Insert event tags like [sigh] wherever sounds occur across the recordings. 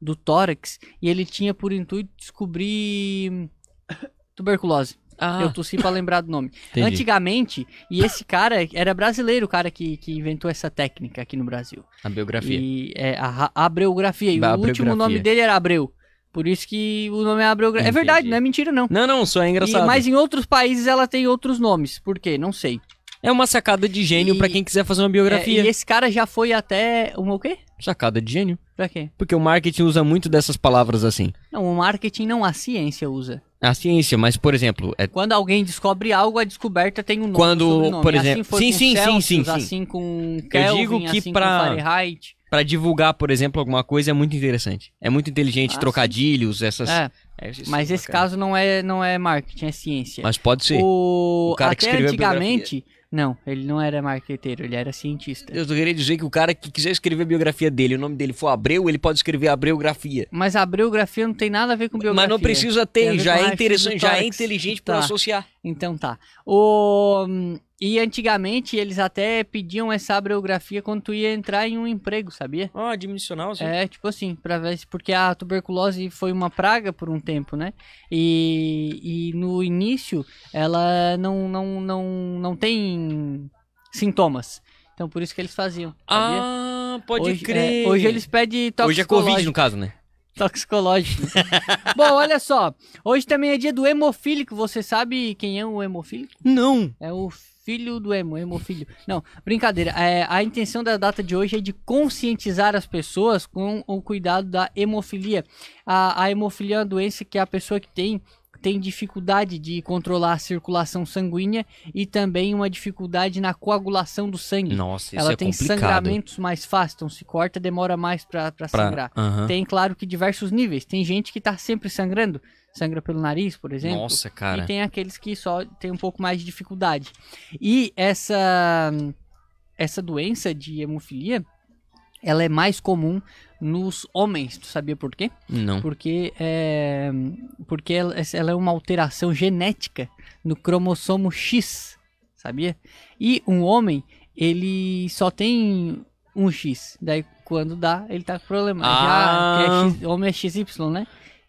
do tórax e ele tinha por intuito descobrir tuberculose. Ah, Eu tossi pra lembrar do nome. entendi. Antigamente, e esse cara era brasileiro, o cara que, que inventou essa técnica aqui no Brasil. A biografia. E é a ra- abreografia. E Ba- o último abreografia. nome dele era Abreu. Por isso que o nome é abreografia. É verdade, não é mentira não. Não, não, só é E- engraçado. mas em outros países ela tem outros nomes. Por quê? Não sei. É uma sacada de gênio E- pra quem quiser fazer uma É, biografia. e esse cara já foi até. Um o quê? Sacada de gênio. Pra quê? Porque o marketing usa muito dessas palavras assim. Não, o marketing não, a ciência usa. A ciência, mas, por exemplo, é Quando alguém descobre algo, a descoberta tem um nome. Quando, por exemplo- assim Sim, com sim, sim, Celsius, sim, sim. Assim com Kelvin, digo que assim pra- Fahrenheit. Pra divulgar, por exemplo, alguma coisa é muito interessante. É muito inteligente, Ah, trocadilhos, essas. É, É, isso mas é esse bacana. caso não é, não é marketing, é ciência. Mas pode ser. O, O cara que até escreveu a antigamente, não, ele não era marqueteiro, ele era cientista. Eu queria dizer que o cara que quiser escrever a biografia dele, o nome dele for Abreu, ele pode escrever Abreografia. Mas a biografia não tem nada a ver com biografia. Mas não precisa ter, ver já é interessante, já é inteligente Tá. associar. Então tá. O... E antigamente eles até pediam essa abreografia quando tu ia entrar em um emprego, sabia? Ah, dimensional, sim. É, tipo assim, pra ver se- porque a tuberculose foi uma praga por um tempo, né? E, e no início ela não, não, não, não tem sintomas. Então por isso que eles faziam. Sabia? Ah, pode hoje, crer. é, hoje eles pedem Hoje é Covid, no caso, né? Toxicológico. [laughs] Bom, olha só. Hoje também é dia do hemofílico. Você sabe quem é o hemofílico? Não. É o filho do emo, hemofílio. Não, brincadeira. É, a intenção da data de hoje é de conscientizar as pessoas com o cuidado da hemofilia. A, a hemofilia é uma doença que a pessoa que tem tem dificuldade de controlar a circulação sanguínea e também uma dificuldade na coagulação do sangue. Nossa, isso Ela é tem complicado. sangramentos mais fáceis, então se corta demora mais Pra- sangrar. Aham. Tem, claro, que diversos níveis. Tem gente que tá sempre sangrando, sangra pelo nariz, por exemplo. Nossa, cara. E tem aqueles que só tem um pouco mais de dificuldade. E essa essa doença de hemofilia, ela é mais comum nos homens. Tu sabia por quê? Não. Porque é porque ela, ela é uma alteração genética no cromossomo X, sabia? E um homem, ele só tem um X. Daí quando dá, ele tá com problema. Ah. Já é X, homem é XY, né?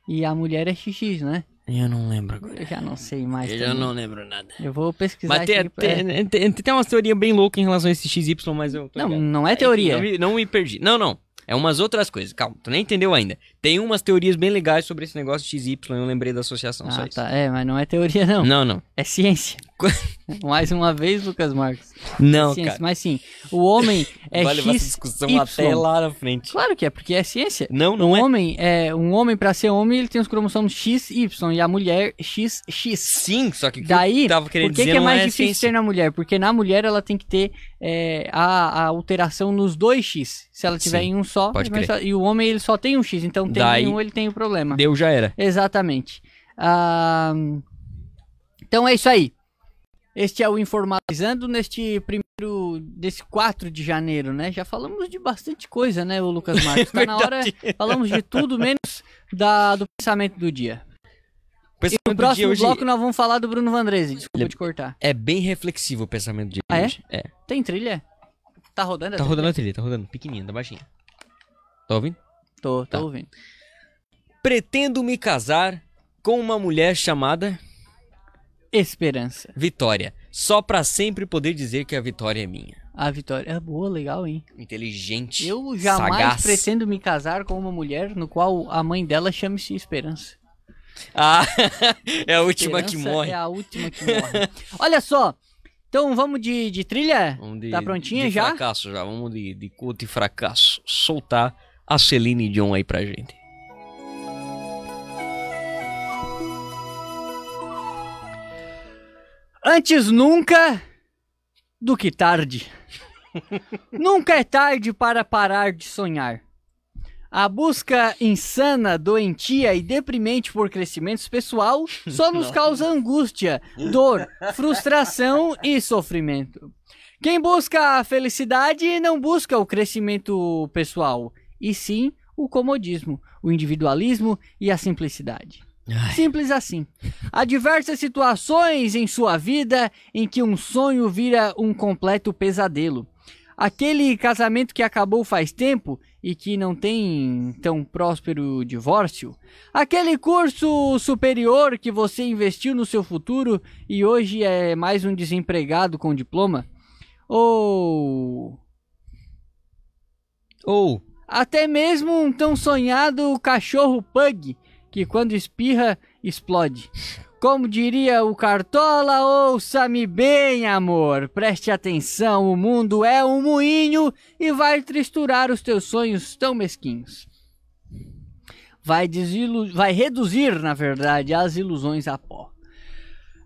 E a mulher é XX, né? Eu não lembro agora. Eu já não sei mais. Eu também. não lembro nada. Eu vou pesquisar Mas tem, aqui tem, tem, tem umas teorias bem loucas em relação a esse XY, mas eu Não, ligado. não é teoria. Não me, não me perdi. Não, não. É umas outras coisas. Calma, tu nem entendeu ainda. Tem umas teorias bem legais sobre esse negócio de XY, eu lembrei da associação, só Ah, isso. tá. É, mas não é teoria, não. Não, não. É ciência. [laughs] Mais uma vez, Lucas Marcos. Não, ciência. cara. Mas sim, o homem é Vai levar essa X. discussão Y. até lá na frente. Claro que é, porque é ciência. Não, Um não é. homem, é, um homem para ser homem, ele tem os cromossomos XY e a mulher XX. Sim, só que que Daí, eu tava querendo por que, dizer que é mais é difícil ciência. ter na mulher? Porque na mulher ela tem que ter é, a, a alteração nos dois X. Se ela tiver Sim, em um só, só- e o homem ele só tem um X, então tem Daí- um, ele tem o problema. Deu, já era. Exatamente. Ah, então é isso aí. Este é o Informalizando neste primeiro, desse 4 de janeiro, né? Já falamos de bastante coisa, né, o Lucas Marcos? [laughs] Tá na hora, falamos de tudo menos da, do pensamento do dia. O E pensamento no do dia próximo hoje bloco nós vamos falar do Bruno Vandrese. Desculpa Ele- te cortar. é bem reflexivo o pensamento de Ah, é? hoje. É. Tem trilha? Tá rodando? a Tá trilha? rodando a trilha, tá rodando. Pequenininha, da baixinha. Tá ouvindo? Tô, tô Tá. ouvindo. Pretendo me casar com uma mulher chamada Esperança. Vitória. Só pra sempre poder dizer que a vitória é minha. A vitória é boa, legal, hein? Inteligente. Eu jamais sagaz. pretendo me casar com uma mulher no qual a mãe dela chame-se Esperança. Ah, [laughs] é a última que Esperança morre. É a última que morre. Olha só. Então vamos de, de trilha? Vamos de- Tá prontinha de já? fracasso já. Vamos de, de culto e fracasso. Soltar a Celine Dion aí pra gente. Antes nunca do que tarde. [laughs] nunca é tarde para parar de sonhar. A busca insana, doentia e deprimente por crescimento pessoal só [laughs] nos causa angústia, dor, frustração e sofrimento. Quem busca a felicidade não busca o crescimento pessoal, e sim o comodismo, o individualismo e a simplicidade. Ai. Simples assim. Há diversas situações em sua vida em que um sonho vira um completo pesadelo. Aquele casamento que acabou faz tempo e que não tem tão próspero divórcio? Aquele curso superior que você investiu no seu futuro e hoje é mais um desempregado com diploma? Ou Ou, até mesmo um tão sonhado cachorro pug que quando espirra explode? Como diria o Cartola, ouça-me bem, amor. Preste atenção, o mundo é um moinho e vai tristurar os teus sonhos tão mesquinhos. Vai, desilu... vai reduzir, na verdade, as ilusões a pó.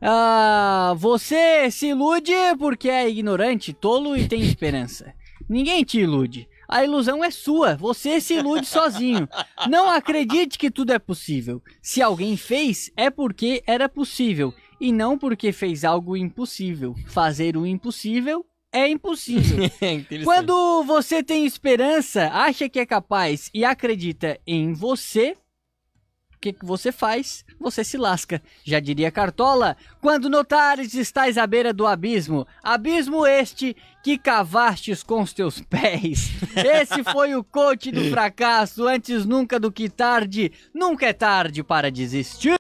Ah, você se ilude porque é ignorante, tolo e tem esperança. Ninguém te ilude. A ilusão é sua, você se ilude sozinho. Não acredite que tudo é possível. Se alguém fez, é porque era possível e não porque fez algo impossível. Fazer o impossível é impossível. [laughs] é. Quando você tem esperança, acha que é capaz e acredita em você, que, que você faz? Você se lasca. Já diria Cartola, quando notares estás à beira do abismo, abismo este que cavastes com os teus [laughs] pés. Esse foi o coach do fracasso, antes nunca do que tarde, nunca é tarde para desistir.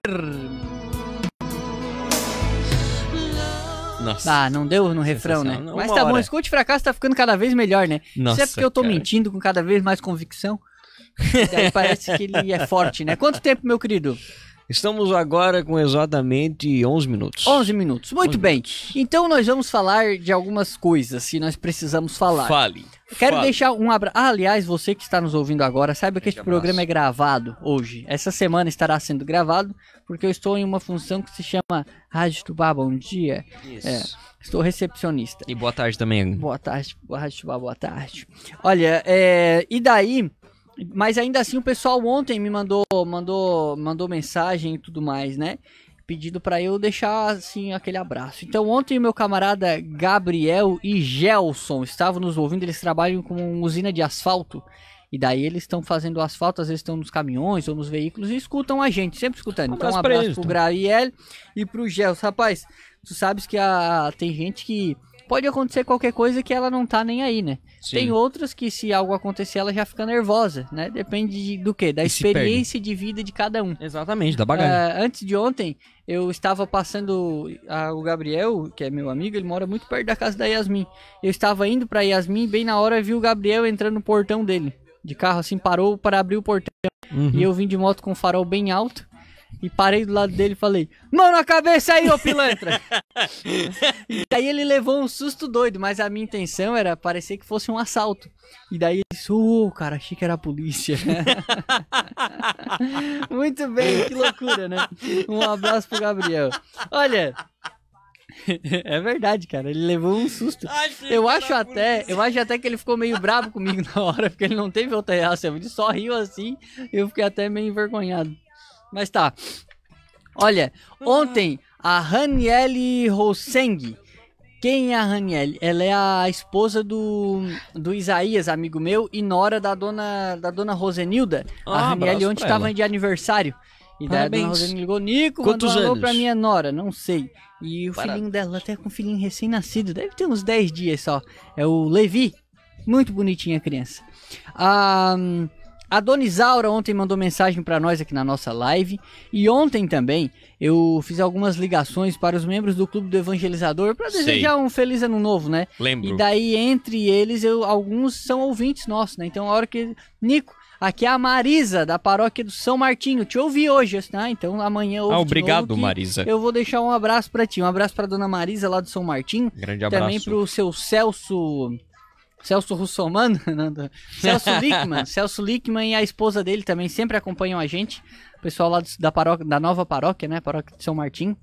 Nossa. Ah, não deu no refrão, né? Mas tá bom, hora. esse coach de fracasso tá ficando cada vez melhor, né? Nossa, Isso é porque eu tô cara. mentindo com cada vez mais convicção. Parece que ele é forte, né? Quanto tempo, meu querido? Estamos agora com exatamente 11 minutos. 11 minutos. Muito 11 bem. minutos. Então nós vamos falar de algumas coisas que nós precisamos falar. Fale. Quero Fale. deixar um abraço. Ah, aliás, você que está nos ouvindo agora, saiba que este programa é gravado hoje. Essa semana estará sendo gravado, porque eu estou em uma função que se chama Rádio Tubá Bom Dia. Isso. É. Estou recepcionista. E boa tarde também. Boa tarde, Rádio Tubá, boa tarde. Olha, é, e daí, mas ainda assim o pessoal ontem me mandou, mandou, mandou mensagem e tudo mais, né? Pedindo pra eu deixar assim aquele abraço. Então ontem meu camarada Gabriel e Gelson estavam nos ouvindo, eles trabalham com uma usina de asfalto. E daí eles estão fazendo asfalto, às vezes estão nos caminhões ou nos veículos e escutam a gente, sempre escutando. Um então um abraço eles, pro então. Graviel e pro Gelson. Rapaz, tu sabes que a, tem gente que pode acontecer qualquer coisa que ela não tá nem aí, né? Sim. Tem outras que se algo acontecer ela já fica nervosa, né? Depende de- do que? Da E experiência de vida de cada um. Exatamente, da bagagem. Ah, antes de ontem, eu estava passando ah, o Gabriel, que é meu amigo, ele mora muito perto da casa da Yasmin. Eu estava indo pra Yasmin, bem na hora vi o Gabriel entrando no portão dele. De carro assim, parou para abrir o portão. Uhum. E eu vim de moto com o farol bem alto. E parei do lado dele e falei: Mão na cabeça aí, ô pilantra! [laughs] e daí ele levou um susto doido, mas a minha intenção era parecer que fosse um assalto. E daí ele disse: Ô, cara, achei que era a polícia. [laughs] Muito bem, que loucura, né? Um abraço pro Gabriel. Olha. [laughs] É verdade, cara. Ele levou um susto. Eu acho até, eu acho até que ele ficou meio bravo comigo na hora, porque ele não teve outra reação. Ele só riu assim, eu fiquei até meio envergonhado. Mas tá. Olha, ontem a Raniele Rosseng. Quem é a Raniele? Ela é a esposa do, do Isaías, amigo meu, e nora da dona da dona Rosenilda. Ah, a Raniele ontem estava de aniversário. E daí a dona Parabéns. Rosenilda ligou, Nico, Quantos mandou um alô anos? pra minha nora, não sei. E o Parabéns. filhinho dela, até com um filhinho recém-nascido, deve ter uns 10 dias só. É o Levi. Muito bonitinha a criança. A, a Dona Isaura ontem mandou mensagem pra nós aqui na nossa live. E ontem também eu fiz algumas ligações para os membros do Clube do Evangelizador pra Sei. desejar um feliz ano novo, né? Lembro. E daí, entre eles, eu, alguns são ouvintes nossos, né? Então, a hora que. Nico, aqui é a Marisa, da paróquia do São Martinho. Te ouvi hoje, tá? Então, amanhã ouve Ah, obrigado, Marisa. Eu vou deixar um abraço pra ti. Um abraço pra dona Marisa, lá do São Martinho. Grande abraço. Também pro seu Celso. Celso Russomano, [laughs] Celso [laughs] Lickman, Celso Lickman e a esposa dele também sempre acompanham a gente. O pessoal lá da paróquia, da nova paróquia, né? Paróquia de São Martim.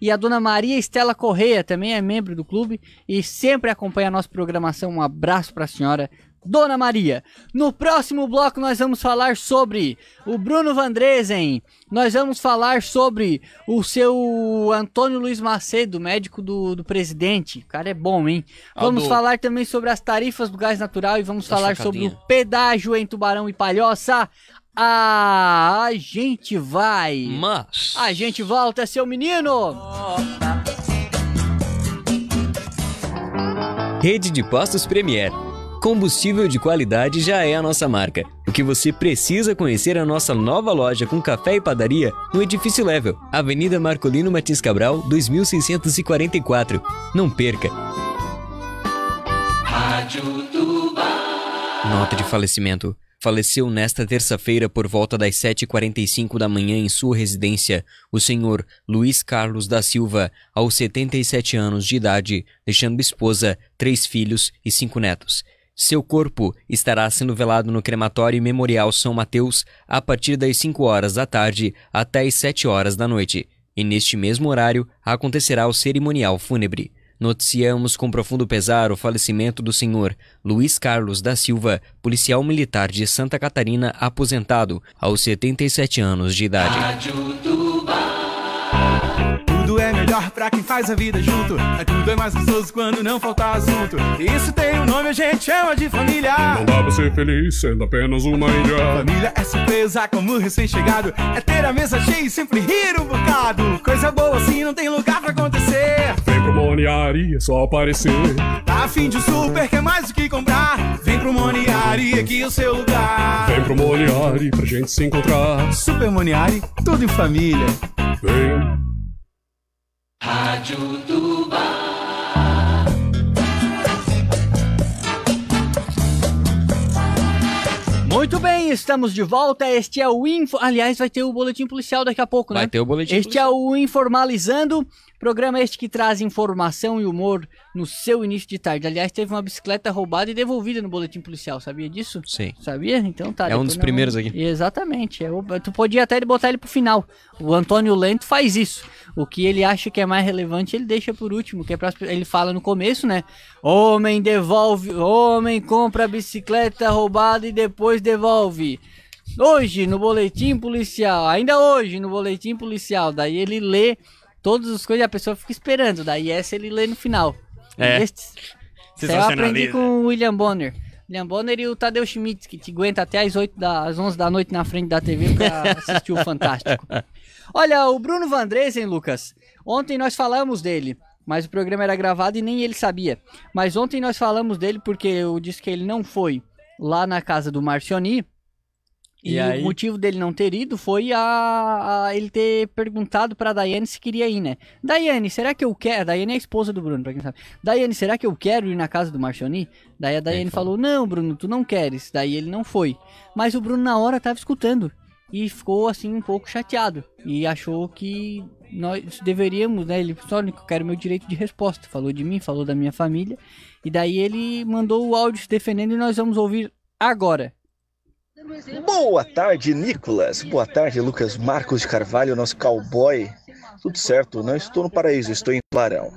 E a dona Maria Estela Correia também é membro do clube e sempre acompanha a nossa programação. Um abraço pra senhora. Dona Maria, no próximo bloco nós vamos falar sobre o Bruno Vandresen, nós vamos falar sobre o seu Antônio Luiz Macedo, médico do, do presidente. O cara é bom, hein? Vamos Aldo. falar também sobre as tarifas do gás natural e vamos Da falar sobre o pedágio em Tubarão e Palhoça. Ah, a gente vai. Mas. A gente volta, seu menino. Rede de Postos Premier. Combustível de qualidade já é a nossa marca. O que você precisa conhecer é a nossa nova loja com café e padaria no Edifício Level, Avenida Marcolino Matias Cabral, 2644. Não perca! Nota de falecimento. Faleceu nesta terça-feira por volta das 7h45 da manhã em sua residência o senhor Luiz Carlos da Silva, aos 77 anos de idade, deixando esposa, três filhos e cinco netos. Seu corpo estará sendo velado no crematório Memorial São Mateus a partir das 5 horas da tarde até as 7 horas da noite, e neste mesmo horário acontecerá o cerimonial fúnebre. Noticiamos com profundo pesar o falecimento do senhor Luiz Carlos da Silva, policial militar de Santa Catarina, aposentado aos 77 anos de idade. Pra quem faz a vida junto. É tudo é mais gostoso quando não falta assunto. Isso tem um nome, a gente chama de família. Não dá pra ser feliz sendo apenas uma ilha. Família é surpresa como recém-chegado. É ter a mesa cheia e sempre rir um bocado. Coisa boa assim não tem lugar pra acontecer. Vem pro Moniari, é só aparecer. Tá afim de um super, quer mais do que comprar? Vem pro Moniari, aqui é o seu lugar. Vem pro Moniari pra gente se encontrar. Super Moniari, tudo em família. Vem. Muito bem, estamos de volta. Este é o Info. Aliás, vai ter o boletim policial daqui a pouco, né? Vai ter o boletim Este é o Informalizando, programa este que traz informação e humor no seu início de tarde. Aliás, teve uma bicicleta roubada e devolvida no boletim policial, sabia disso? Sim. Sabia? Então tá. É um dos nós primeiros aqui. Exatamente. É, o- tu podia até botar ele pro final. O Antônio Lento faz isso. O que ele acha que é mais relevante, ele deixa por último. Que é pra, ele fala no começo, né? Homem devolve, homem compra bicicleta roubada e depois devolve. Hoje no boletim policial, ainda hoje no boletim policial, daí ele lê todas as coisas e a pessoa fica esperando. Daí essa ele lê no final. É. Aí eu aprendi com o William Bonner. William Bonner e o Tadeu Schmidt, que te aguenta até às, 8 da, às 11 da noite na frente da TV pra assistir o Fantástico. [laughs] Olha, o Bruno Vandresen, Lucas, ontem nós falamos dele, mas o programa era gravado e nem ele sabia. Mas ontem nós falamos dele porque eu disse que ele não foi lá na casa do Marcioni. E, E aí? o motivo dele não ter ido foi a, a ele ter perguntado pra Daiane se queria ir, né? Daiane, será que eu quero? Daiane é a esposa do Bruno, pra quem sabe. Daiane, será que eu quero ir na casa do Marcioni? Daí a Daiane falou, não, Bruno, tu não queres. Daí ele não foi. Mas o Bruno na hora tava escutando. E ficou assim um pouco chateado. E achou que nós deveríamos, né? Ele só eu quero meu direito de resposta. Falou de mim, falou da minha família. E daí ele mandou o áudio se defendendo e nós vamos ouvir agora. Boa tarde, Nicolas. Boa tarde, Lucas Marcos de Carvalho, nosso cowboy. Tudo certo, não estou no paraíso, estou em Clarão.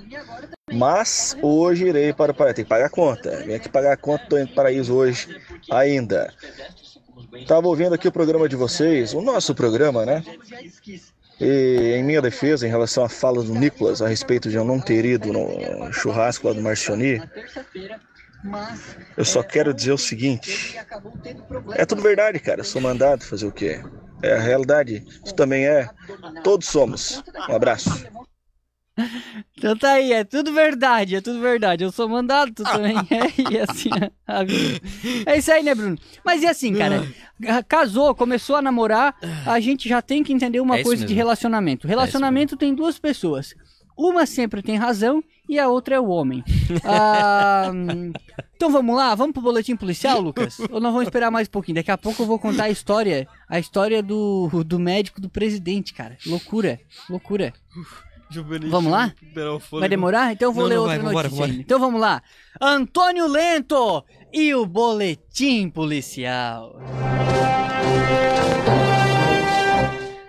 Mas hoje irei para o paraíso. Tem que pagar a conta. Vem aqui pagar a conta, estou indo para o paraíso hoje ainda. Estava ouvindo aqui o programa de vocês, o nosso programa, né? E em minha defesa, em relação à fala do Nicolas a respeito de eu não ter ido no churrasco lá do Marcioni, eu só quero dizer o seguinte: é tudo verdade, cara. Eu sou mandado fazer o quê? É a realidade. Isso também é. Todos somos. Um abraço. Então tá aí, é tudo verdade, é tudo verdade. Eu sou mandado, tu também é, e [laughs] assim a vida. É isso aí, né, Bruno? Mas e assim, cara, casou, começou a namorar, a gente já tem que entender uma É coisa de mesmo. relacionamento. Relacionamento tem duas pessoas. Uma sempre tem razão e a outra é o homem. [laughs] Ah, então vamos lá, vamos pro boletim policial, Lucas? Ou nós vamos esperar mais um pouquinho? Daqui a pouco eu vou contar a história, a história do, do médico do presidente, cara. Loucura, loucura. Vamos lá? Vai demorar? Então eu vou Não, ler não, outra vai, vambora, notícia. vambora. ainda. Então vamos lá. Antônio Lento e o boletim policial.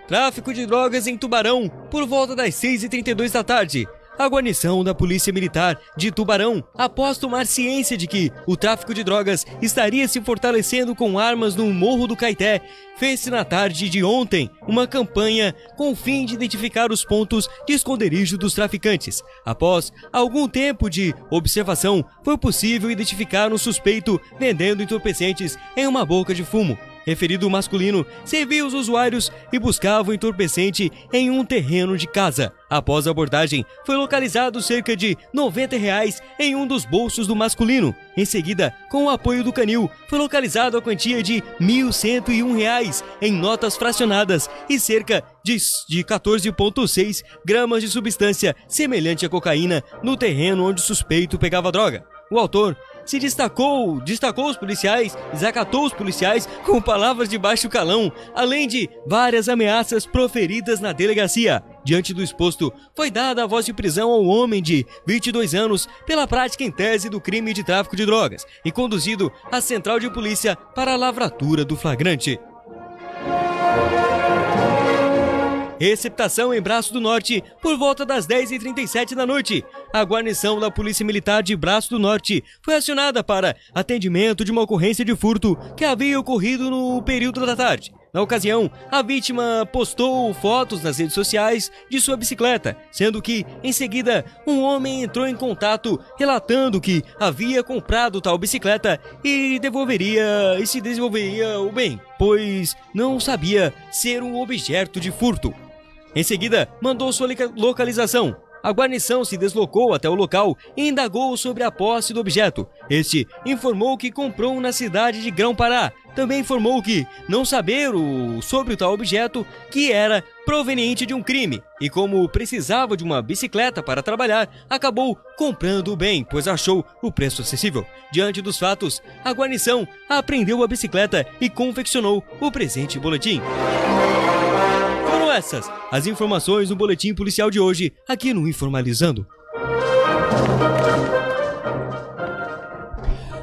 Tráfico de drogas em Tubarão, por volta das 6h32 da tarde. A guarnição da Polícia Militar de Tubarão, após tomar ciência de que o tráfico de drogas estaria se fortalecendo com armas no Morro do Caeté, fez-se na tarde de ontem uma campanha com o fim de identificar os pontos de esconderijo dos traficantes. Após algum tempo de observação, foi possível identificar um suspeito vendendo entorpecentes em uma boca de fumo. Referido masculino servia os usuários e buscava o entorpecente em um terreno de casa. Após a abordagem, foi localizado cerca de 90 reais em um dos bolsos do masculino. Em seguida, com o apoio do canil, foi localizado a quantia de 1.101 reais em notas fracionadas e cerca de, de 14,6 gramas de substância semelhante à cocaína no terreno onde o suspeito pegava droga. O autor se destacou, destacou os policiais, desacatou os policiais com palavras de baixo calão, além de várias ameaças proferidas na delegacia. Diante do exposto, foi dada a voz de prisão ao homem de 22 anos pela prática em tese do crime de tráfico de drogas e conduzido à central de polícia para a lavratura do flagrante. Receptação em Braço do Norte por volta das 10h37 da noite. A guarnição da Polícia Militar de Braço do Norte foi acionada para atendimento de uma ocorrência de furto que havia ocorrido no período da tarde. Na ocasião, a vítima postou fotos nas redes sociais de sua bicicleta, sendo que, em seguida, um homem entrou em contato relatando que havia comprado tal bicicleta e devolveria e se desenvolveria o bem, pois não sabia ser um objeto de furto. Em seguida, mandou sua localização. A guarnição se deslocou até o local e indagou sobre a posse do objeto. Este informou que comprou na cidade de Grão-Pará. Também informou que não saber o, sobre o tal objeto que era proveniente de um crime e como precisava de uma bicicleta para trabalhar, acabou comprando o bem, pois achou o preço acessível. Diante dos fatos, a guarnição apreendeu a bicicleta e confeccionou o presente boletim. Essas as informações no boletim policial de hoje, aqui no Informalizando.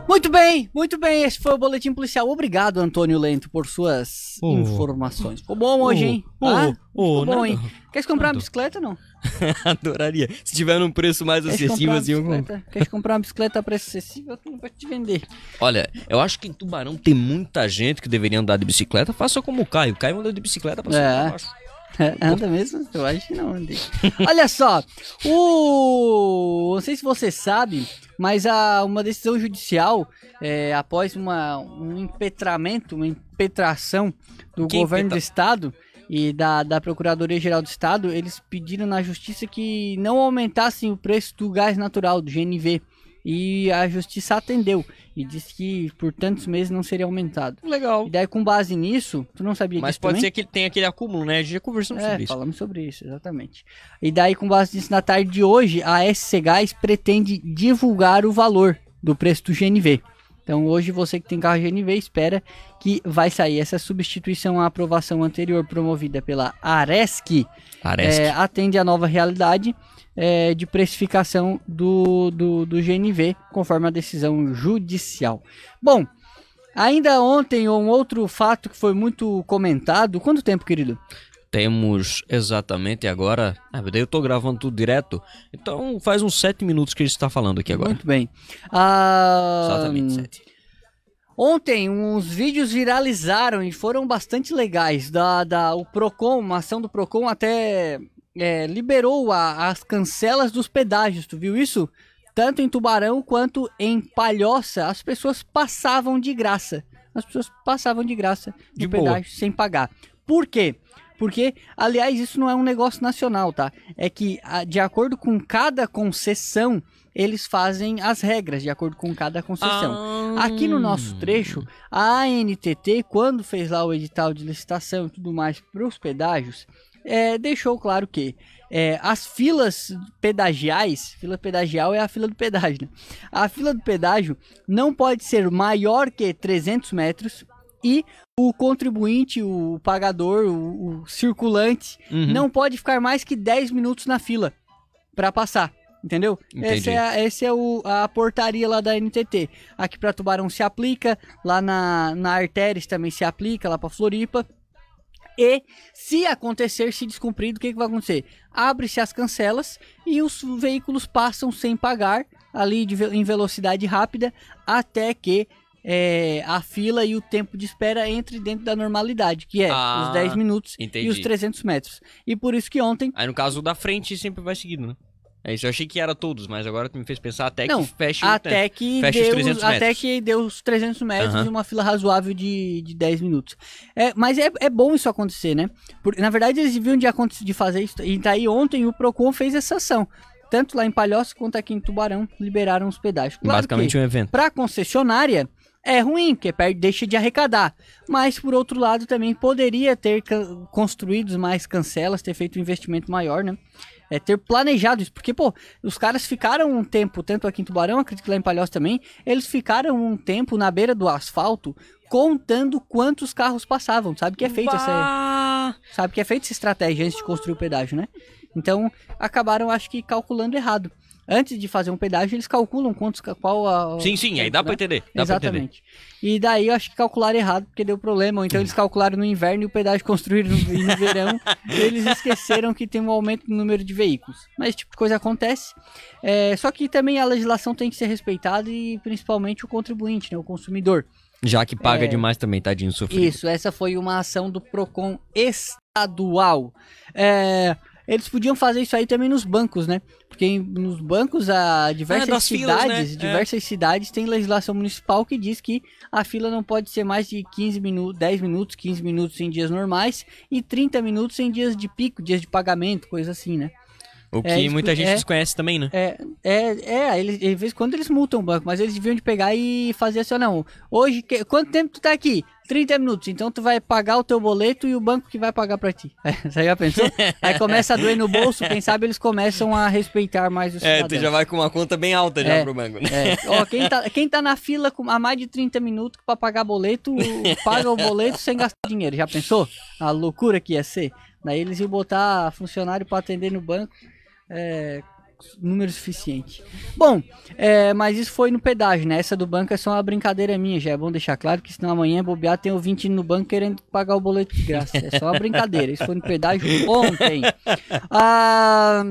Muito bem, muito bem. Esse foi o Boletim Policial. Obrigado, Antônio Lento, por suas Oh. informações. Ficou bom hoje, hein? Oh, Ah, oh, ficou bom, nada. hein? Quer comprar uma bicicleta ou não? [laughs] Adoraria. Se tiver num preço mais Quer acessível comprar assim, eu compro. bicicleta? Quer comprar uma bicicleta a preço acessível? Eu tenho pra te vender. Olha, eu acho que em Tubarão tem muita gente que deveria andar de bicicleta. Faça como o Caio. O Caio anda de bicicleta pra cima É. baixo. Anda mesmo? Eu acho que não. [laughs] Olha só, o. Não sei se você sabe, mas a, uma decisão judicial, é, após uma, um impetramento, uma impetração do Que governo do estado e da, da Procuradoria-Geral do Estado, eles pediram na justiça que não aumentassem o preço do gás natural, do GNV. E a justiça atendeu e disse que por tantos meses não seria aumentado. Legal. E daí, com base nisso, tu não sabia Mas disso pode também? ser que ele tenha aquele acúmulo, né? A gente já conversamos É, sobre isso. falamos sobre isso, exatamente. E daí, com base nisso, na tarde de hoje, a SC Gás pretende divulgar o valor do preço do GNV. Então, hoje, você que tem carro GNV, espera que vai sair essa substituição à aprovação anterior promovida pela Aresc, Parece. é, atende à nova realidade é, de precificação do, do, do GNV, conforme a decisão judicial. Bom, ainda ontem, um outro fato que foi muito comentado. Quanto tempo, querido? Temos exatamente agora. Ah, daí eu tô gravando tudo direto. Então faz uns sete minutos que a gente tá falando aqui agora. Muito bem. Ah, Exatamente, sete. Ontem, uns vídeos viralizaram e foram bastante legais. Da, da, o Procon, uma ação do Procon até é, liberou a- as cancelas dos pedágios. Tu viu isso? Tanto em Tubarão quanto em Palhoça, as pessoas passavam de graça. As pessoas passavam de graça De pedágio sem pagar. Por quê? Porque, aliás, isso não é um negócio nacional, tá? É que, a- de acordo com cada concessão, eles fazem as regras, de acordo com cada concessão. Ah. Aqui no nosso trecho, a ANTT, quando fez lá o edital de licitação e tudo mais para os pedágios, é, deixou claro que é, as filas pedagiais, fila pedagial é a fila do pedágio, né? A fila do pedágio não pode ser maior que 300 metros e o contribuinte, o pagador, o, o circulante, Uhum. não pode ficar mais que 10 minutos na fila para passar. Entendeu? Entendi. Essa é, a, essa é o- a portaria lá da NTT. Aqui para Tubarão se aplica, lá na, na Artéries também se aplica, lá para Floripa. E se acontecer, se descumprido, o que, que vai acontecer? Abre-se as cancelas e os veículos passam sem pagar, ali de em velocidade rápida, até que é, a fila e o tempo de espera entre dentro da normalidade, que é Ah, os 10 minutos entendi. e os 300 metros. E por isso que ontem Aí no caso o da frente sempre vai seguindo, né? É isso, eu achei que era todos, mas agora tu me fez pensar até Não, que feche o Até que, Fecha os deu, 300 até metros. que deu os 300 metros Aham. e uma fila razoável de, de 10 minutos. É, mas é, é bom isso acontecer, né? Por- na verdade, eles deviam de, de fazer isso. E daí ontem o Procon fez essa ação. Tanto lá em Palhoça quanto aqui em Tubarão liberaram os pedágios. Claro Basicamente que um evento. para concessionária é ruim, porque perde, deixa de arrecadar. Mas por outro lado também poderia ter construído mais cancelas, ter feito um investimento maior, né? É ter planejado isso, porque pô, os caras ficaram um tempo, tanto aqui em Tubarão, acredito que lá em Palhoça também, eles ficaram um tempo na beira do asfalto contando quantos carros passavam. Sabe que é feito essa Bah! sabe que é feita essa estratégia antes de construir o pedágio, né? Então, acabaram, acho que, calculando errado. Antes de fazer um pedágio, eles calculam quantos, qual a... Sim, sim, aí dá pra né? entender. Dá pra entender. Exatamente. E daí eu acho que calcularam errado, porque deu problema. Ou então eles calcularam no inverno e o pedágio [laughs] construíram no, no verão. e eles esqueceram que tem um aumento no número de veículos. Mas esse tipo de coisa acontece. É, só que também a legislação tem que ser respeitada e principalmente o contribuinte, né, o consumidor. Já que paga É. demais também, tadinho sofrido. Isso, essa foi uma ação do PROCON estadual. É, eles podiam fazer isso aí também nos bancos, né? Porque nos bancos, a diversas É, das filas, cidades, né? É. diversas cidades têm legislação municipal que diz que a fila não pode ser mais de 15 minutos, 10 minutos, 15 minutos em dias normais e 30 minutos em dias de pico, dias de pagamento, coisa assim, né? O que É, muita gente é. desconhece também, né? É, é, é, eles, de vez em quando eles multam o banco, mas eles deviam de pegar e fazer assim, ó, não, hoje, que- quanto tempo tu tá aqui? 30 minutos, então tu vai pagar o teu boleto e o banco que vai pagar pra ti. [laughs] Você já pensou? Aí começa a doer no bolso, quem sabe eles começam a respeitar mais o É, cidadão. tu já vai com uma conta bem alta já É. pro banco, né? É, ó, quem tá, quem tá na fila com, há mais de 30 minutos pra pagar boleto, paga o boleto sem gastar dinheiro. Já pensou? A loucura que ia ser. Daí eles iam botar funcionário pra atender no banco. É, número suficiente. Bom, é, mas isso foi no pedágio, né? Essa do banco é só uma brincadeira minha, já é bom deixar claro que senão amanhã bobear tem ouvinte no banco querendo pagar o boleto de graça. É só uma brincadeira. Isso foi no pedágio ontem. Ah,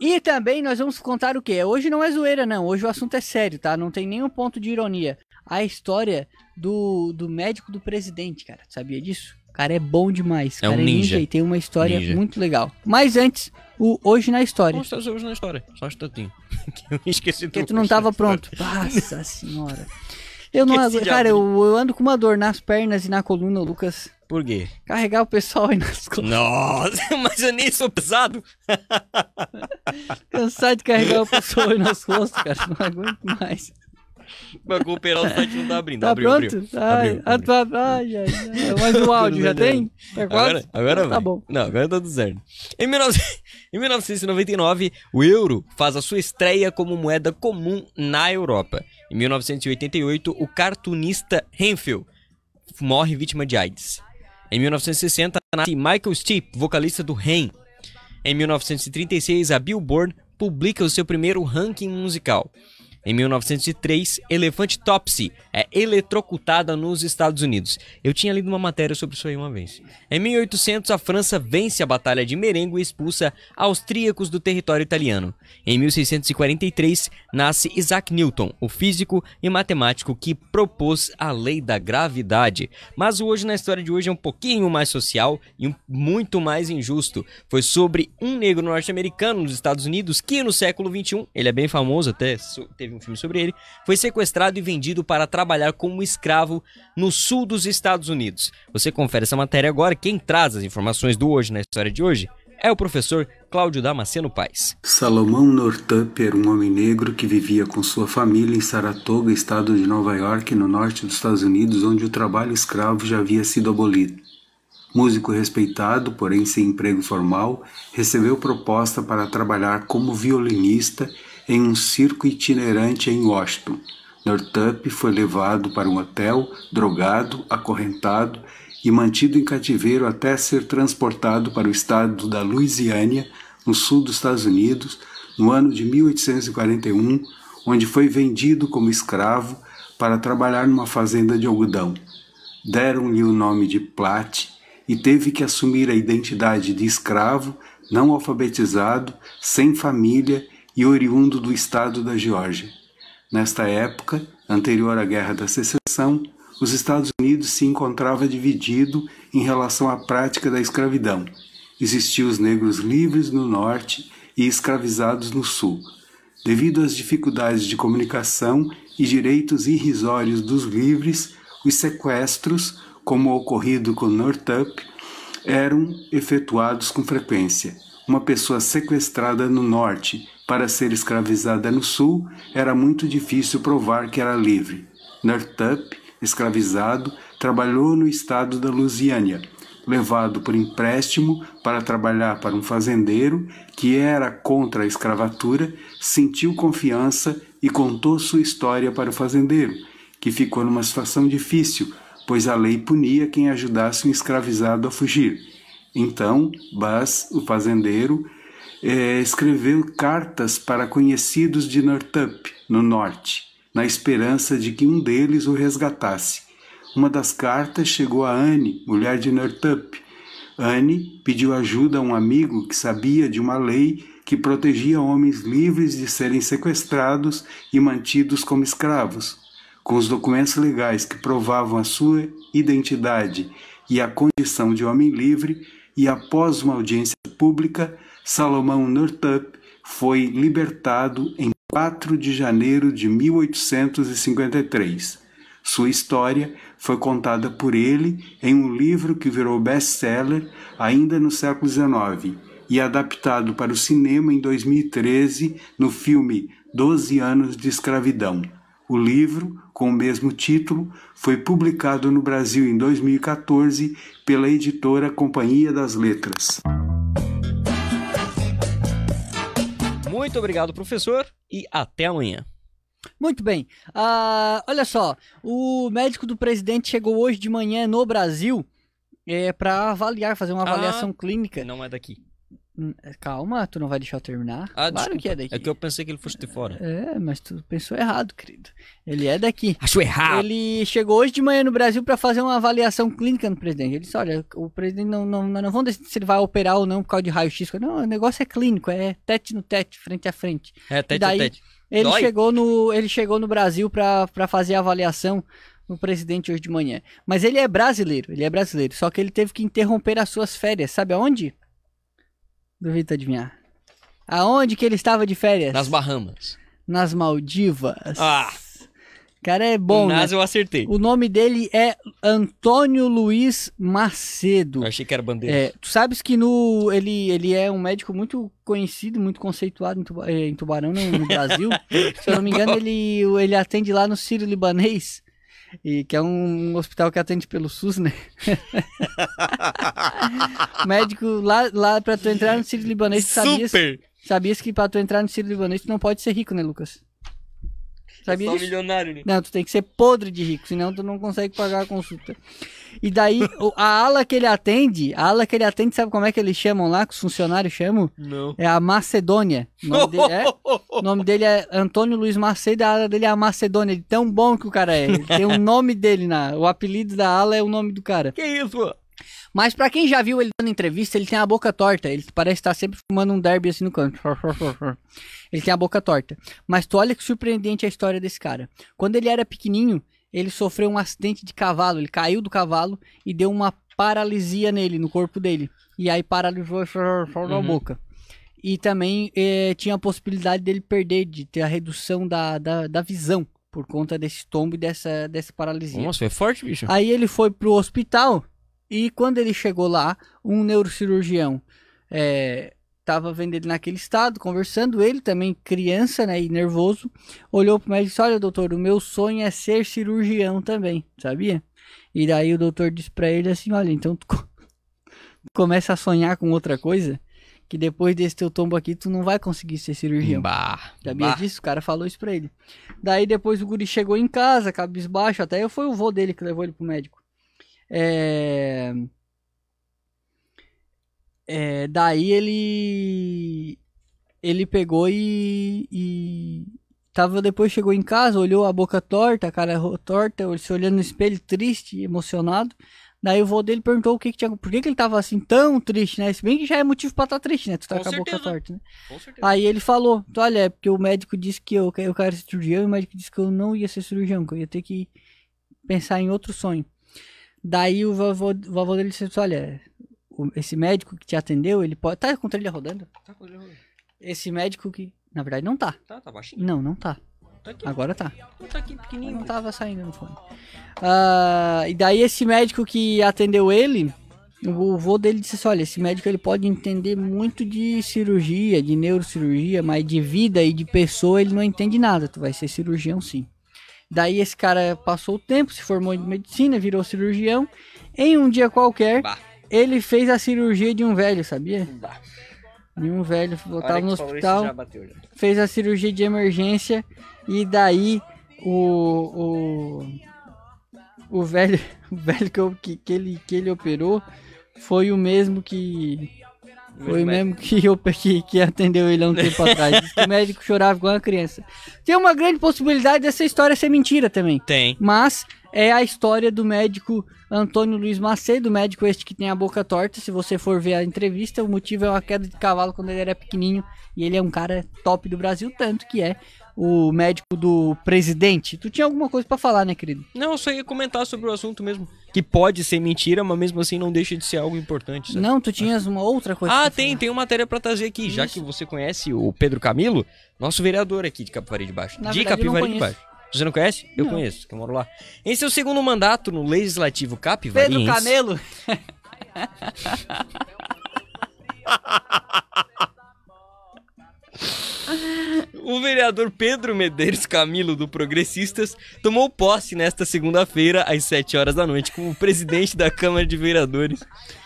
e também nós vamos contar o quê? Hoje não é zoeira, não. Hoje o assunto é sério, tá? Não tem nenhum ponto de ironia. A história do, do médico do presidente, cara. Sabia disso? O cara é bom demais. O É um cara ninja. e tem uma história Ninja. muito legal. Mas antes, o Hoje na História. Vamos hoje na história, só um instantinho. [laughs] Que eu esqueci Porque tu não tava pronto. [laughs] Nossa senhora. Eu não aguento. Cara, eu, eu ando com uma dor nas pernas e na coluna, Lucas. Por quê? Carregar o pessoal aí nas costas. Nossa, [laughs] mas eu nem sou pesado. Cansado de carregar o pessoal aí nas costas, cara. Não aguento mais. Pra cooperar o site não tá abrindo. Tá abriu, pronto? abriu. Ai, Abriu, a abriu. tua- ai, ai, ai. Mas o áudio já tem? Tá? Agora, agora Tá vai. bom. Não, agora tá tudo certo. Em, 19... [laughs] em 1999, o euro faz a sua estreia como moeda comum na Europa. Em 1988, o cartunista Renfield morre vítima de AIDS. Em 1960, nasce Michael Stipe, vocalista do Rain. Em 1936, a Billboard publica o seu primeiro ranking musical. Em 1903, Elefante Topsy é eletrocutada nos Estados Unidos. Eu tinha lido uma matéria sobre isso aí uma vez. Em 1800, a França vence a Batalha de Merengo e expulsa austríacos do território italiano. Em 1643, nasce Isaac Newton, o físico e matemático que propôs a lei da gravidade. Mas o hoje na história de hoje é um pouquinho mais social e muito mais injusto. Foi sobre um negro norte-americano nos Estados Unidos que no século 21, ele é bem famoso até, so- um filme sobre ele, foi sequestrado e vendido para trabalhar como escravo no sul dos Estados Unidos. Você confere essa matéria agora. Quem traz as informações do hoje na história de hoje é o professor Cláudio Damasceno Paes. Salomão Northup era um homem negro que vivia com sua família em Saratoga, estado de Nova York, no norte dos Estados Unidos, onde o trabalho escravo já havia sido abolido. Músico respeitado, porém sem emprego formal, recebeu proposta para trabalhar como violinista em um circo itinerante em Washington. Northup foi levado para um hotel, drogado, acorrentado e mantido em cativeiro até ser transportado para o estado da Louisiana, no sul dos Estados Unidos, no ano de 1841, onde foi vendido como escravo para trabalhar numa fazenda de algodão. Deram-lhe o nome de Platt e teve que assumir a identidade de escravo, não alfabetizado, sem família e oriundo do estado da Geórgia. Nesta época, anterior à Guerra da Secessão, os Estados Unidos se encontrava dividido em relação à prática da escravidão. Existiam os negros livres no norte e escravizados no Sul. Devido às dificuldades de comunicação e direitos irrisórios dos livres, os sequestros, como ocorrido com Northup, eram efetuados com frequência. Uma pessoa sequestrada no norte para ser escravizada no sul era muito difícil provar que era livre. Northup, escravizado, trabalhou no estado da Louisiana, levado por empréstimo para trabalhar para um fazendeiro que era contra a escravatura, sentiu confiança e contou sua história para o fazendeiro, que ficou numa situação difícil, pois a lei punia quem ajudasse um escravizado a fugir. Então, Bas, o fazendeiro, eh, escreveu cartas para conhecidos de Northup, no norte, na esperança de que um deles o resgatasse. Uma das cartas chegou a Anne, mulher de Northup. Anne pediu ajuda a um amigo que sabia de uma lei que protegia homens livres de serem sequestrados e mantidos como escravos. Com os documentos legais que provavam a sua identidade e a condição de homem livre, e após uma audiência pública, Salomão Northup foi libertado em 4 de janeiro de 1853. Sua história foi contada por ele em um livro que virou best-seller ainda no século XIX e adaptado para o cinema em 2013 no filme Doze Anos de Escravidão. O livro, com o mesmo título, foi publicado no Brasil em 2014 pela editora Companhia das Letras. Muito obrigado, professor, e até amanhã. Muito bem. Ah, olha só, o médico do presidente chegou hoje de manhã no Brasil é, para avaliar, fazer uma Ah, avaliação clínica. Não é daqui. Calma, tu não vai deixar eu terminar? Ah, claro desculpa. que é daqui. É que eu pensei que ele fosse de fora. É, mas tu pensou errado, querido. Ele é daqui. Acho errado. Ele chegou hoje de manhã no Brasil para fazer uma avaliação clínica no presidente. Ele disse: Olha, o presidente não, não, não, não vamos decidir se ele vai operar ou não por causa de raio-x. Não, o negócio é clínico, é tete no tete, frente a frente. É, tete daí- a tete. Ele Dói? chegou, no, ele chegou no Brasil para fazer a avaliação no presidente hoje de manhã. Mas ele é brasileiro, ele é brasileiro. Só que ele teve que interromper as suas férias. Sabe aonde? Duvido tu adivinhar. Aonde que ele estava de férias? Nas Bahamas. Nas Maldivas. Ah. Cara, é bom, né? Nas eu acertei. O nome dele é Antônio Luiz Macedo. Eu achei que era bandeira. É, tu sabes que no ele, ele é um médico muito conhecido, muito conceituado em, Tuba- eh, em Tubarão, no, no Brasil. [laughs] Se eu não me engano, ele, ele atende lá no Sírio Libanês. E que é um hospital que atende pelo SUS, né? [laughs] Médico lá, lá pra tu entrar no Sírio Libanês, tu sabias, Super! sabias que pra tu entrar no Sírio Libanês tu não pode ser rico, né, Lucas? Sabia Só disso? milionário, né? Não, tu tem que ser podre de rico, senão tu não consegue pagar a consulta. E daí, a ala que ele atende, a ala que ele atende, sabe como é que eles chamam lá, que os funcionários chamam? Não. É a Macedônia. O nome dele é, o nome dele é Antônio Luiz Macedo, a ala dele é a Macedônia. Ele é tão bom que o cara é. Ele tem o nome dele, na, o apelido da ala é o nome do cara. Que isso, pô? Mas pra quem já viu ele dando entrevista, ele tem a boca torta. Ele parece estar sempre fumando um derby assim no canto. Ele tem a boca torta. Mas tu olha que surpreendente a história desse cara. Quando ele era pequenininho, ele sofreu um acidente de cavalo. Ele caiu do cavalo e deu uma paralisia nele, no corpo dele. E aí paralisou só na Uhum. boca. E também eh, tinha a possibilidade dele perder, de ter a redução da, da, da visão. Por conta desse tombo e dessa, dessa paralisia. Nossa, foi forte, bicho. Aí ele foi pro hospital e quando ele chegou lá, um neurocirurgião é, tava vendo ele naquele estado, conversando, ele também criança, né, e nervoso, olhou pro médico e disse, olha doutor, o meu sonho é ser cirurgião também, sabia? E daí o doutor disse pra ele assim, olha, então tu co- [laughs] começa a sonhar com outra coisa, que depois desse teu tombo aqui tu não vai conseguir ser cirurgião. Bah. Sabia bah. disso? O cara falou isso pra ele. Daí depois o guri chegou em casa, cabisbaixo, até foi o vô dele que levou ele pro médico. É... É, daí ele ele pegou e, e tava depois chegou em casa, olhou a boca torta, a cara torta, se olhando no espelho triste, emocionado. Daí o vô dele perguntou o que, que tinha, por que, que ele tava assim tão triste, né? Se bem que já é motivo pra estar triste, né? Tu tá Com com, a boca torta, né? Com certeza. Aí ele falou, olha, é porque o médico disse que eu, eu quero ser cirurgião e o médico disse que eu não ia ser cirurgião, que eu ia ter que pensar em outro sonho. Daí o vovô, o vovô dele disse, olha, o- esse médico que te atendeu, ele pode... Tá com trilha rodando? Esse médico que. Na verdade, não tá. Tá, tá baixinho. Não, não tá. Tá aqui. Agora tá. Tá aqui pequenininho. não tava saindo no fone. Ah, e daí esse médico que atendeu ele, o vô dele disse assim, olha, esse médico ele pode entender muito de cirurgia, de neurocirurgia, mas de vida e de pessoa ele não entende nada. Tu vai ser cirurgião sim. Daí esse cara passou o tempo, se formou em medicina, virou cirurgião. Em um dia qualquer, Bah. Ele fez a cirurgia de um velho, sabia? De um velho, Hora tava que no hospital já bateu, já. fez a cirurgia de emergência e daí o o, o velho [laughs] o velho que, eu- que, que ele que ele operou foi o mesmo que foi o mesmo que, eu, que, que atendeu ele há um tempo atrás. Diz que o médico chorava igual uma criança. Tem uma grande possibilidade dessa história ser mentira também. Tem. Mas é a história do médico Antônio Luiz Macedo, médico este que tem a boca torta. Se você for ver a entrevista, o motivo é uma queda de cavalo quando ele era pequenininho. E ele é um cara top do Brasil, tanto que é o médico do presidente. Tu tinha alguma coisa pra falar, né, querido? Não, eu só ia comentar sobre o assunto mesmo. Que pode ser mentira, mas mesmo assim não deixa de ser algo importante. sabe? Não, tu tinhas uma outra coisa Ah, tem, falar. tem uma matéria pra trazer aqui. Já Isso. que você conhece o Pedro Camilo, nosso vereador aqui de Capivari de Baixo. Na de verdade, Capivari de. Baixo. Você não conhece? Eu Não. conheço, que eu moro lá. Em seu segundo mandato no Legislativo Capivariense... Pedro Camelo. [laughs] O vereador Pedro Medeiros Camilo do Progressistas tomou posse nesta segunda-feira às 7 horas da noite como presidente da Câmara de Vereadores.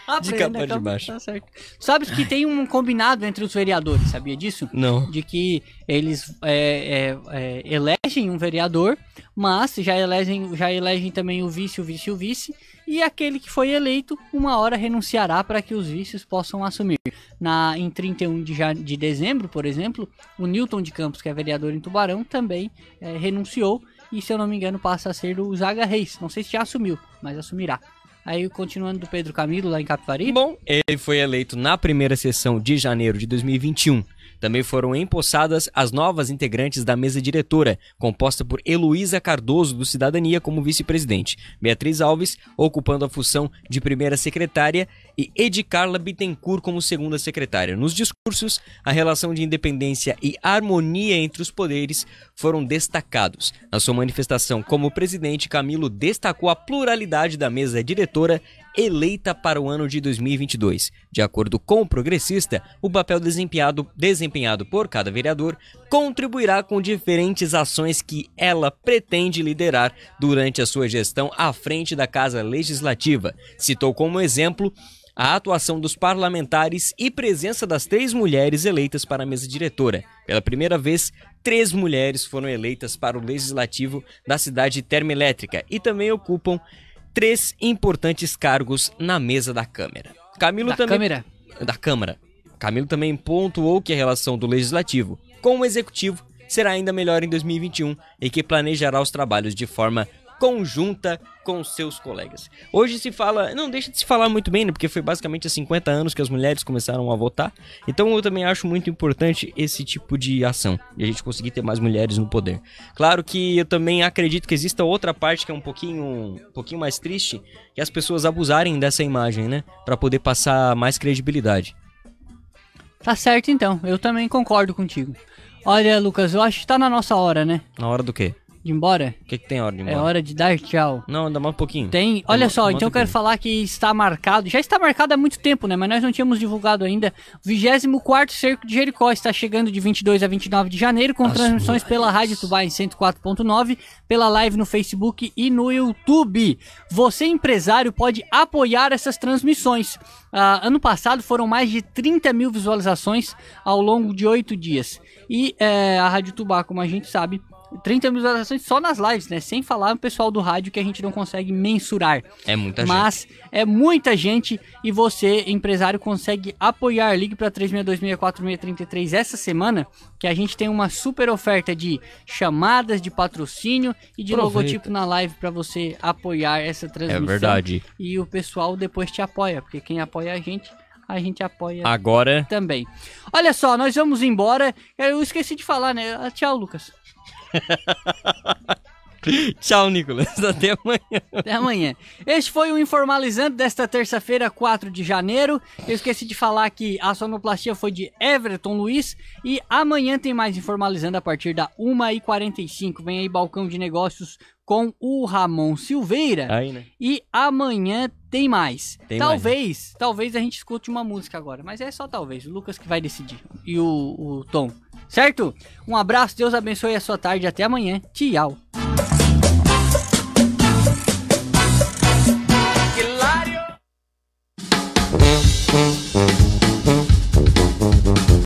Capivari de calma, Baixo. Tá certo. Sabes que tem um combinado entre os vereadores, sabia disso? Não. de que eles é, é, é, elegem um vereador, mas já elegem, já elegem também o vice, o vice e o vice, e aquele que foi eleito, uma hora renunciará para que os vices possam assumir. Na, em 31 de, de dezembro, por exemplo, o Newton de Campos, que é vereador em Tubarão, também é, renunciou, e se eu não me engano passa a ser o Zaga Reis, não sei se já assumiu, mas assumirá. Aí, continuando do Pedro Camilo, lá em Capivari. Bom, ele foi eleito na primeira sessão de janeiro de 2021. Também foram empossadas as novas integrantes da mesa diretora, composta por Heloísa Cardoso, do Cidadania, como vice-presidente, Beatriz Alves, ocupando a função de primeira secretária, e Edi Carla Bittencourt como segunda secretária. Nos discursos, a relação de independência e harmonia entre os poderes foram destacados. Na sua manifestação como presidente, Camilo destacou a pluralidade da mesa diretora eleita para o ano de 2022. De acordo com o progressista, o papel desempenhado, desempenhado por cada vereador contribuirá com diferentes ações que ela pretende liderar durante a sua gestão à frente da Casa Legislativa. Citou como exemplo a atuação dos parlamentares e presença das três mulheres eleitas para a mesa diretora. Pela primeira vez, três mulheres foram eleitas para o legislativo da cidade termoelétrica e também ocupam três importantes cargos na mesa da Câmara. Camilo Da também câmera. da Câmara. Camilo também pontuou que a relação do Legislativo com o Executivo será ainda melhor em 2021 e que planejará os trabalhos de forma conjunta com seus colegas. Hoje se fala, não deixa de se falar muito bem, né, porque foi basicamente há 50 anos que as mulheres começaram a votar. Então eu também acho muito importante esse tipo de ação, e a gente conseguir ter mais mulheres no poder. Claro que eu também acredito que exista outra parte que é um pouquinho, um pouquinho mais triste, que é as pessoas abusarem dessa imagem, né, para poder passar mais credibilidade. Tá certo então, eu também concordo contigo. Olha, Lucas, eu acho que tá na nossa hora, né? Na hora do quê? De ir embora. O que, que tem hora de ir É embora? hora de dar tchau. Não, dá mais um pouquinho. Tem, olha Demora- só, então eu quero falar que está marcado, já está marcado há muito tempo, né? Mas nós não tínhamos divulgado ainda. O 24 Cerco de Jericó está chegando de 22 a 29 de janeiro, com transmissões pela Rádio Tubá em 104.9, pela live no Facebook e no YouTube. Você, empresário, pode apoiar essas transmissões. Ah, ano passado foram mais de 30 mil visualizações ao longo de oito dias. E eh, a Rádio Tubá, como a gente sabe, 30 mil visualizações só nas lives, né? Sem falar o pessoal do rádio que a gente não consegue mensurar. É muita gente. Mas é muita gente e você, empresário, consegue apoiar. Ligue para 36264633 essa semana, que a gente tem uma super oferta de chamadas, de patrocínio e de Aproveita. logotipo na live para você apoiar essa transmissão. É verdade. E o pessoal depois te apoia, porque quem apoia a gente, a gente apoia Agora, também. Olha só, nós vamos embora. Eu esqueci de falar, né? Tchau, Lucas. [laughs] Tchau, Nicolas. Até amanhã. Até amanhã. Este foi o Informalizando desta terça-feira, 4 de janeiro. Eu esqueci de falar que a sonoplastia foi de Everton Luiz. E amanhã tem mais Informalizando a partir da 1h45. Vem aí Balcão de Negócios com o Ramon Silveira. Aí, né? E amanhã tem mais. Tem talvez, talvez a gente escute uma música agora, mas é só talvez. O Lucas que vai decidir. E o, o Tom. Certo? Um abraço, Deus abençoe a sua tarde. Até amanhã. Tchau.